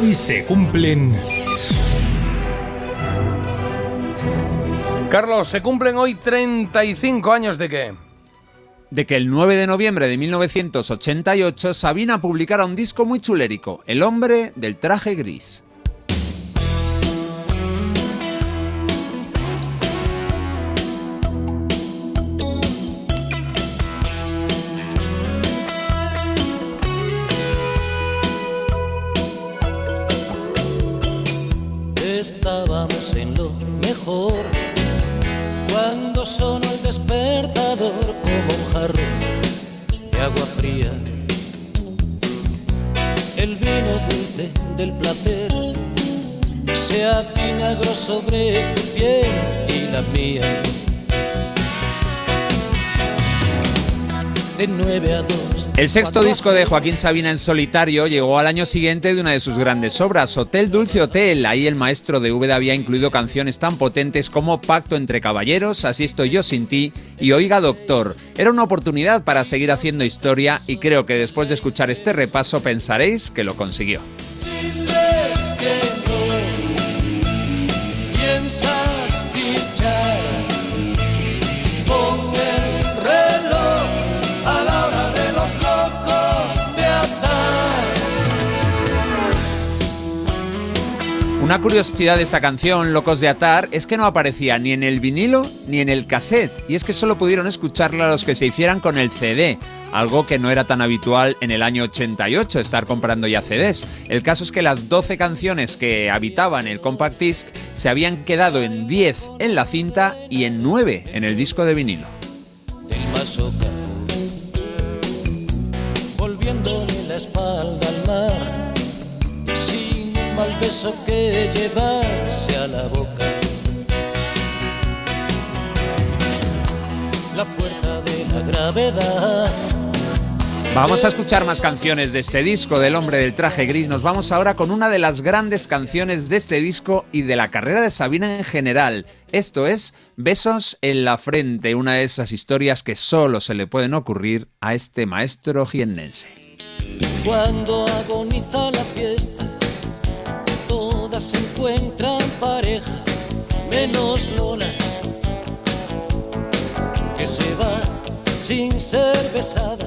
Hoy se cumplen... Carlos, se cumplen hoy 35 años de qué? De que el 9 de noviembre de 1988 Sabina publicara un disco muy chulérico, El hombre del traje gris. Estábamos en lo mejor cuando sonó el despertador como un jarro de agua fría. El vino dulce del placer se avinagró sobre tu piel y la mía. De 9 a 2. El sexto disco de Joaquín Sabina en solitario llegó al año siguiente de una de sus grandes obras, Hotel Dulce Hotel. Ahí el maestro de Úbeda había incluido canciones tan potentes como Pacto entre Caballeros, Así estoy yo sin ti y Oiga Doctor. Era una oportunidad para seguir haciendo historia y creo que después de escuchar este repaso pensaréis que lo consiguió. Una curiosidad de esta canción, Locos de Atar, es que no aparecía ni en el vinilo ni en el cassette, y es que solo pudieron escucharla los que se hicieran con el CD, algo que no era tan habitual en el año 88, estar comprando ya CDs. El caso es que las 12 canciones que habitaban el compact disc se habían quedado en 10 en la cinta y en 9 en el disco de vinilo. Beso que llevarse a la boca la fuerza de la gravedad Vamos a escuchar más canciones de este disco del hombre del traje gris. Nos vamos ahora con una de las grandes canciones de este disco y de la carrera de Sabina en general. Esto es Besos en la frente, una de esas historias que solo se le pueden ocurrir a este maestro jiennense. Cuando agoniza la fiesta, se encuentran pareja, menos Lola, que se va sin ser besada,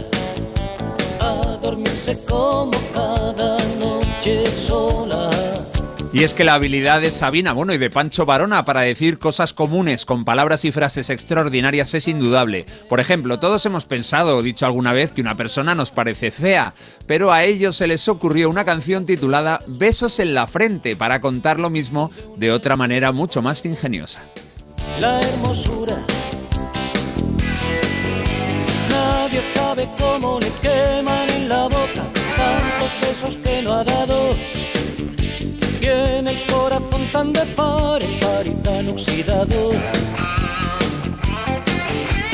a dormirse como cada noche sola. Y es que la habilidad de Sabina, bueno, y de Pancho Varona para decir cosas comunes con palabras y frases extraordinarias es indudable. Por ejemplo, todos hemos pensado o dicho alguna vez que una persona nos parece fea, pero a ellos se les ocurrió una canción titulada Besos en la frente para contar lo mismo de otra manera mucho más ingeniosa. la hermosura. Nadie sabe cómo le queman en la boca tantos besos que ha dado. Tan de par en par y tan oxidado.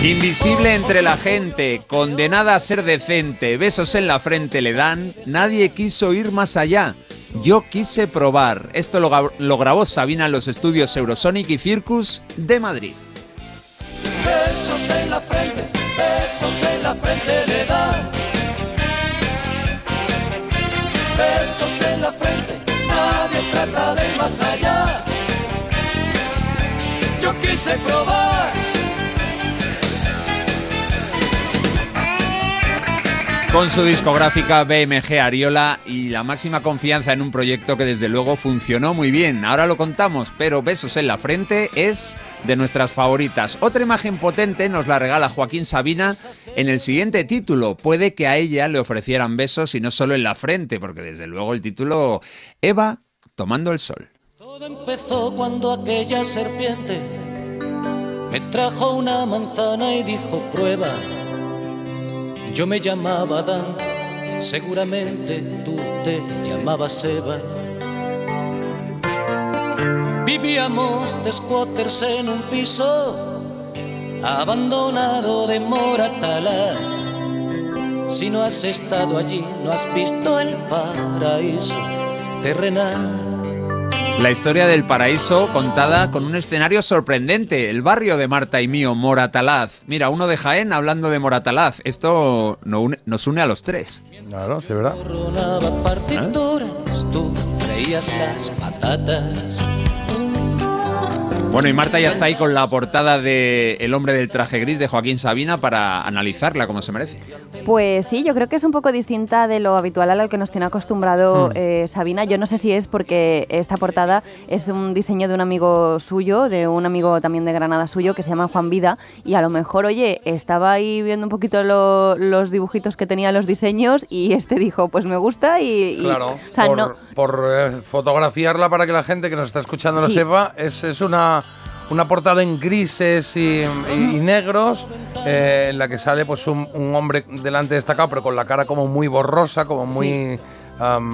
Invisible entre la gente, condenada a ser decente, besos en la frente le dan, nadie quiso ir más allá. Yo quise probar. Esto lo, lo grabó Sabina en los estudios Eurosonic y Circus de Madrid. Besos en la frente, besos en la frente le dan. Besos en la frente, nadie trata de ir más allá. Yo quise probar. Con su discográfica BMG Ariola y la máxima confianza en un proyecto que desde luego funcionó muy bien. Ahora lo contamos, pero Besos en la Frente es de nuestras favoritas. Otra imagen potente nos la regala Joaquín Sabina en el siguiente título. Puede que a ella le ofrecieran besos y no solo en la frente, porque desde luego el título Eva tomando el sol. Todo empezó cuando aquella serpiente me trajo una manzana y dijo prueba. Yo me llamaba Dan, seguramente tú te llamabas Eva. Vivíamos de squatters en un piso abandonado de Moratalaz. Si no has estado allí, no has visto el paraíso terrenal. La historia del paraíso contada con un escenario sorprendente, el barrio de Marta y mío, Moratalaz. Mira, uno de Jaén hablando de Moratalaz. Esto no une- nos une a los tres. Claro, sí, ¿verdad? Coronaba partituras tu frente. freías las patatas. Bueno, y Marta ya está ahí con la portada de El hombre del traje gris de Joaquín Sabina para analizarla como se merece. Pues sí, yo creo que es un poco distinta de lo habitual a lo que nos tiene acostumbrado Hmm. eh, Sabina. Yo no sé si es porque esta portada es un diseño de un amigo suyo, de un amigo también de Granada suyo, que se llama Juan Vida, y a lo mejor, oye, estaba ahí viendo un poquito lo- los dibujitos que tenía los diseños y este dijo, pues me gusta y... y- Claro, o sea, por, no, por, eh, fotografiarla para que la gente que nos está escuchando lo sepa, es, es una, una portada en grises y, y- y negros eh, en la que sale pues un, un hombre delante destacado, pero con la cara como muy borrosa, como muy... am,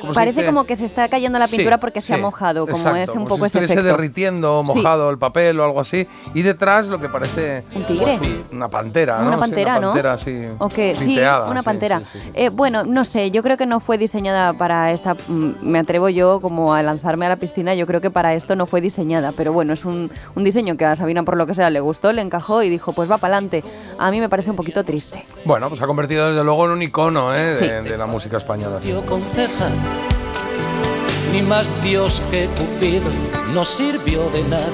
¿cómo se Parece como que se está cayendo la pintura Sí, porque se ha mojado, como exacto, es un como poco si efecto. derritiendo, Sí. mojado el papel o algo así. Y detrás lo que parece Un tigre. una pantera, ¿no? Una Sí, pantera, una ¿no? pantera así. O que sí, piteada, una pantera. Eh, bueno, no sé, yo creo que no fue diseñada para esta. mm, Me atrevo yo como a lanzarme a la piscina. Yo creo que para esto no fue diseñada, pero bueno, es un, un diseño que a Sabina por lo que sea le gustó, le encajó y dijo, pues va para adelante. A mí me parece un poquito triste. Bueno, pues ha convertido desde luego en un icono ¿eh? de la música española. Dio conceja, ni más Dios que Cupido, no sirvió de nada.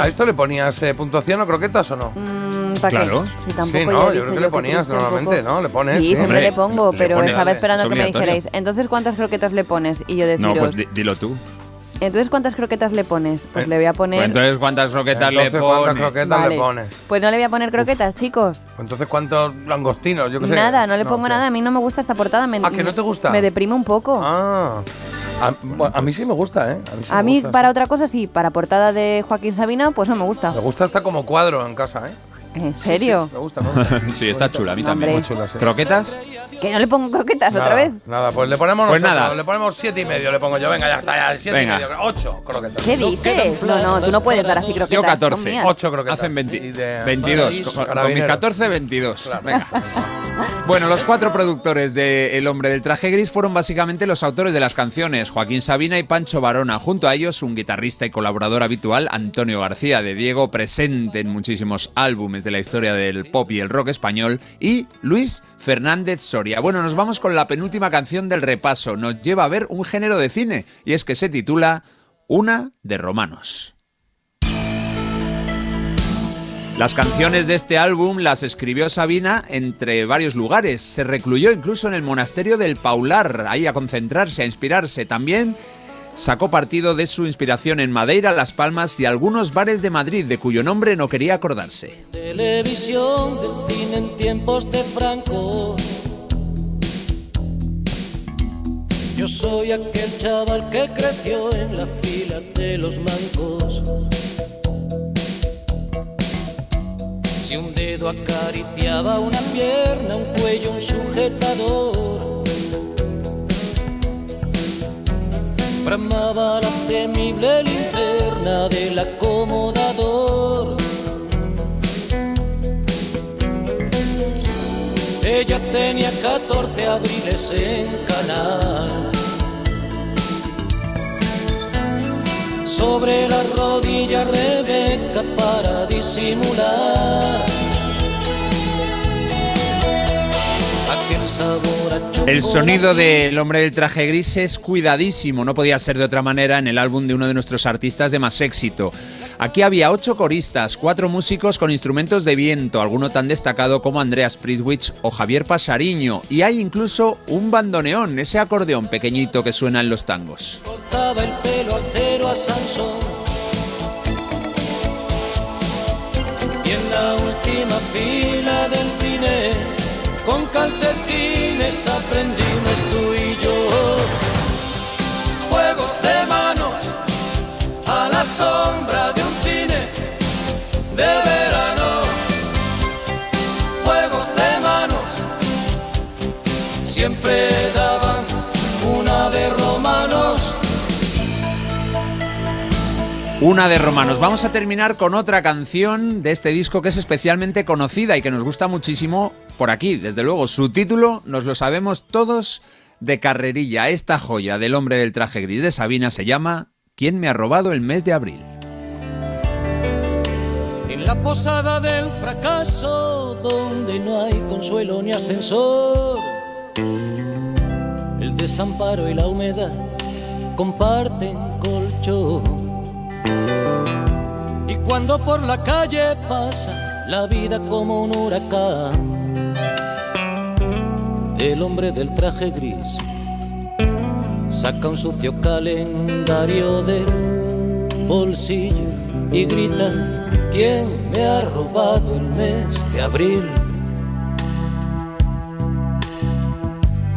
¿A esto le ponías eh, puntuación o croquetas o no? Mm, ¿para Claro. qué? Si tampoco Sí, no, yo creo que le ponías normalmente. ¿no? Le pones, Sí, sí. siempre Hombre, le pongo, le pero pones, estaba es esperando que me dijerais, entonces ¿cuántas croquetas le pones? Y yo deciros, No, pues di- dilo tú. Entonces ¿cuántas croquetas le pones? Pues Eh, le voy a poner... Pues entonces, ¿cuántas croquetas le Entonces, ¿cuántas pones? croquetas Vale. le pones? Pues no le voy a poner croquetas, chicos. Entonces, ¿cuántos langostinos? Yo qué sé. Nada, no le pongo nada. A mí no me gusta esta portada. Me, Ah, ¿que no te gusta? Me deprime un poco. Ah, a, a mí sí me gusta, ¿eh? A mí, sí a me mí, gusta, para sí. otra cosa, sí. Para portada de Joaquín Sabina, pues no me gusta. Me gusta hasta como cuadro en casa, ¿eh? ¿En serio? Me gusta, me gusta. Sí, está chula, a mí también. Hombre. Muy chula, sí. ¿Croquetas? Que no le pongo croquetas Nada, otra vez. Nada, pues le ponemos Pues nosotros, nada. le ponemos siete y medio, le pongo yo. Venga, ya está, ya, siete Venga. y medio. Ocho croquetas. ¿Qué No dices? No, no, tú no puedes dar así croquetas. Yo son 14. mías. Ocho croquetas. Hacen 20 Y de- 22. Paraíso. Con, con mis Carabinero. 14, 22. Claro. Venga. Bueno, los cuatro productores de El hombre del traje gris fueron básicamente los autores de las canciones, Joaquín Sabina y Pancho Varona. Junto a ellos, un guitarrista y colaborador habitual, Antonio García de Diego, presente en muchísimos álbumes de la historia del pop y el rock español, y Luis Fernández Soria. Bueno, nos vamos con la penúltima canción del repaso. Nos lleva a ver un género de cine, y es que se titula Una de Romanos. Las canciones de este álbum las escribió Sabina entre varios lugares. Se recluyó incluso en el monasterio del Paular, ahí a concentrarse, a inspirarse. También sacó partido de su inspiración en Madeira, Las Palmas y algunos bares de Madrid, de cuyo nombre no quería acordarse. televisión del cine en tiempos de Franco. Yo soy aquel chaval que creció en la fila de los mancos. Si un dedo acariciaba una pierna, un cuello, un sujetador. Bramaba la temible linterna del acomodador. Ella tenía 14 abriles en canal. Sobre la rodilla Rebeca para disimular. El sonido del hombre del traje gris es cuidadísimo, no podía ser de otra manera en el álbum de uno de nuestros artistas de más éxito. Aquí había ocho coristas, cuatro músicos con instrumentos de viento, alguno tan destacado como Andreas Pritwich o Javier Pasariño, y hay incluso un bandoneón, ese acordeón pequeñito que suena en los tangos. Y en la última fila con calcetines aprendimos tú y yo. Juegos de manos a la sombra de un cine de verano. Juegos de manos siempre daban una de romanos. Una de Romanos. Vamos a terminar con otra canción de este disco que es especialmente conocida y que nos gusta muchísimo por aquí. Desde luego, su título nos lo sabemos todos de carrerilla. Esta joya del hombre del traje gris de Sabina se llama ¿Quién me ha robado el mes de abril? En la posada del fracaso, donde no hay consuelo ni ascensor, el desamparo y la humedad comparten colchón. Y cuando por la calle pasa la vida como un huracán, el hombre del traje gris saca un sucio calendario del bolsillo y grita, ¿quién me ha robado el mes de abril?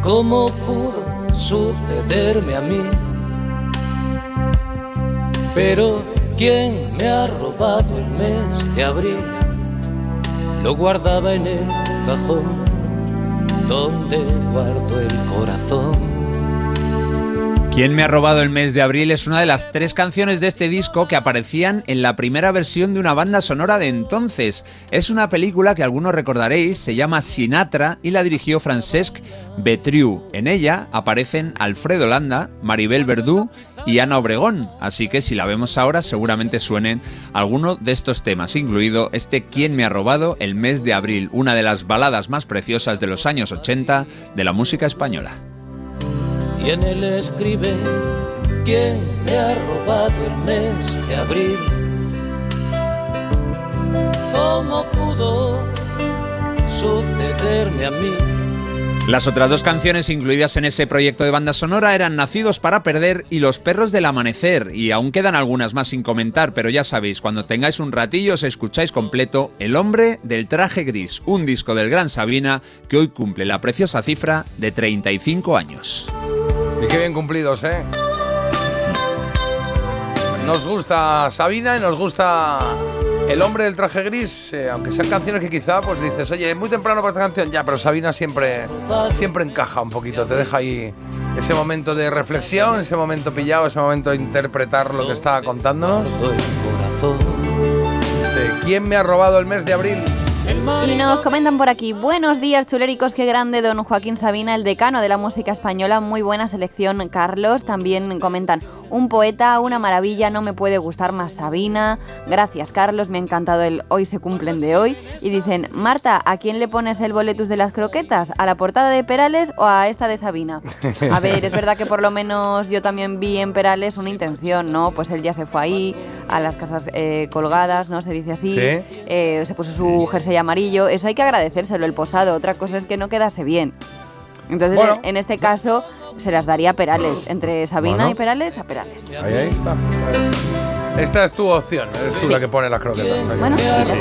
¿Cómo pudo sucederme a mí? Pero ¿quién me ha robado el mes de abril? Lo guardaba en el cajón donde guardo el corazón. ¿Quién me ha robado el mes de abril? Es una de las tres canciones de este disco que aparecían en la primera versión de una banda sonora de entonces. Es una película que algunos recordaréis, se llama Sinatra y la dirigió Francesc Betriu. En ella aparecen Alfredo Landa, Maribel Verdú y Ana Obregón, así que si la vemos ahora seguramente suenen algunos de estos temas, incluido este ¿Quién me ha robado el mes de abril? Una de las baladas más preciosas de los años 80 de la música española quién me ha robado el mes de abril. ¿Cómo pudo sucederme a mí? Las otras dos canciones incluidas en ese proyecto de banda sonora eran Nacidos para Perder y Los Perros del Amanecer, y aún quedan algunas más sin comentar, pero ya sabéis, cuando tengáis un ratillo os escucháis completo El Hombre del Traje Gris, un disco del Gran Sabina que hoy cumple la preciosa cifra de 35 años. Y qué bien cumplidos, ¿eh? Nos gusta Sabina y nos gusta El hombre del traje gris, eh, aunque sean canciones que quizá pues dices, oye, es muy temprano para esta canción, ya, pero Sabina siempre, siempre encaja un poquito, te deja ahí ese momento de reflexión, ese momento pillado, ese momento de interpretar lo que está contándonos. ¿Quién me ha robado el mes de abril? Y nos comentan por aquí, buenos días chuléricos, qué grande don Joaquín Sabina, el decano de la música española, muy buena selección Carlos, también comentan, un poeta, una maravilla, no me puede gustar más Sabina, gracias Carlos, me ha encantado el hoy se cumplen de hoy, y dicen, Marta, ¿a quién le pones el boletus de las croquetas? ¿A la portada de Perales o a esta de Sabina? A ver, es verdad que por lo menos yo también vi en Perales una intención, ¿no? Pues él ya se fue ahí, a las casas eh, colgadas, ¿no? Se dice así, eh, se puso su jersey amarillo, eso hay que agradecérselo el posado, otra cosa es que no quedase bien. Entonces, en este caso, se las daría a Perales. Entre Sabina y Perales, a Perales. Ahí, ahí está. Esta es tu opción, eres tú la que pone las croquetas. Bueno, sí, sí,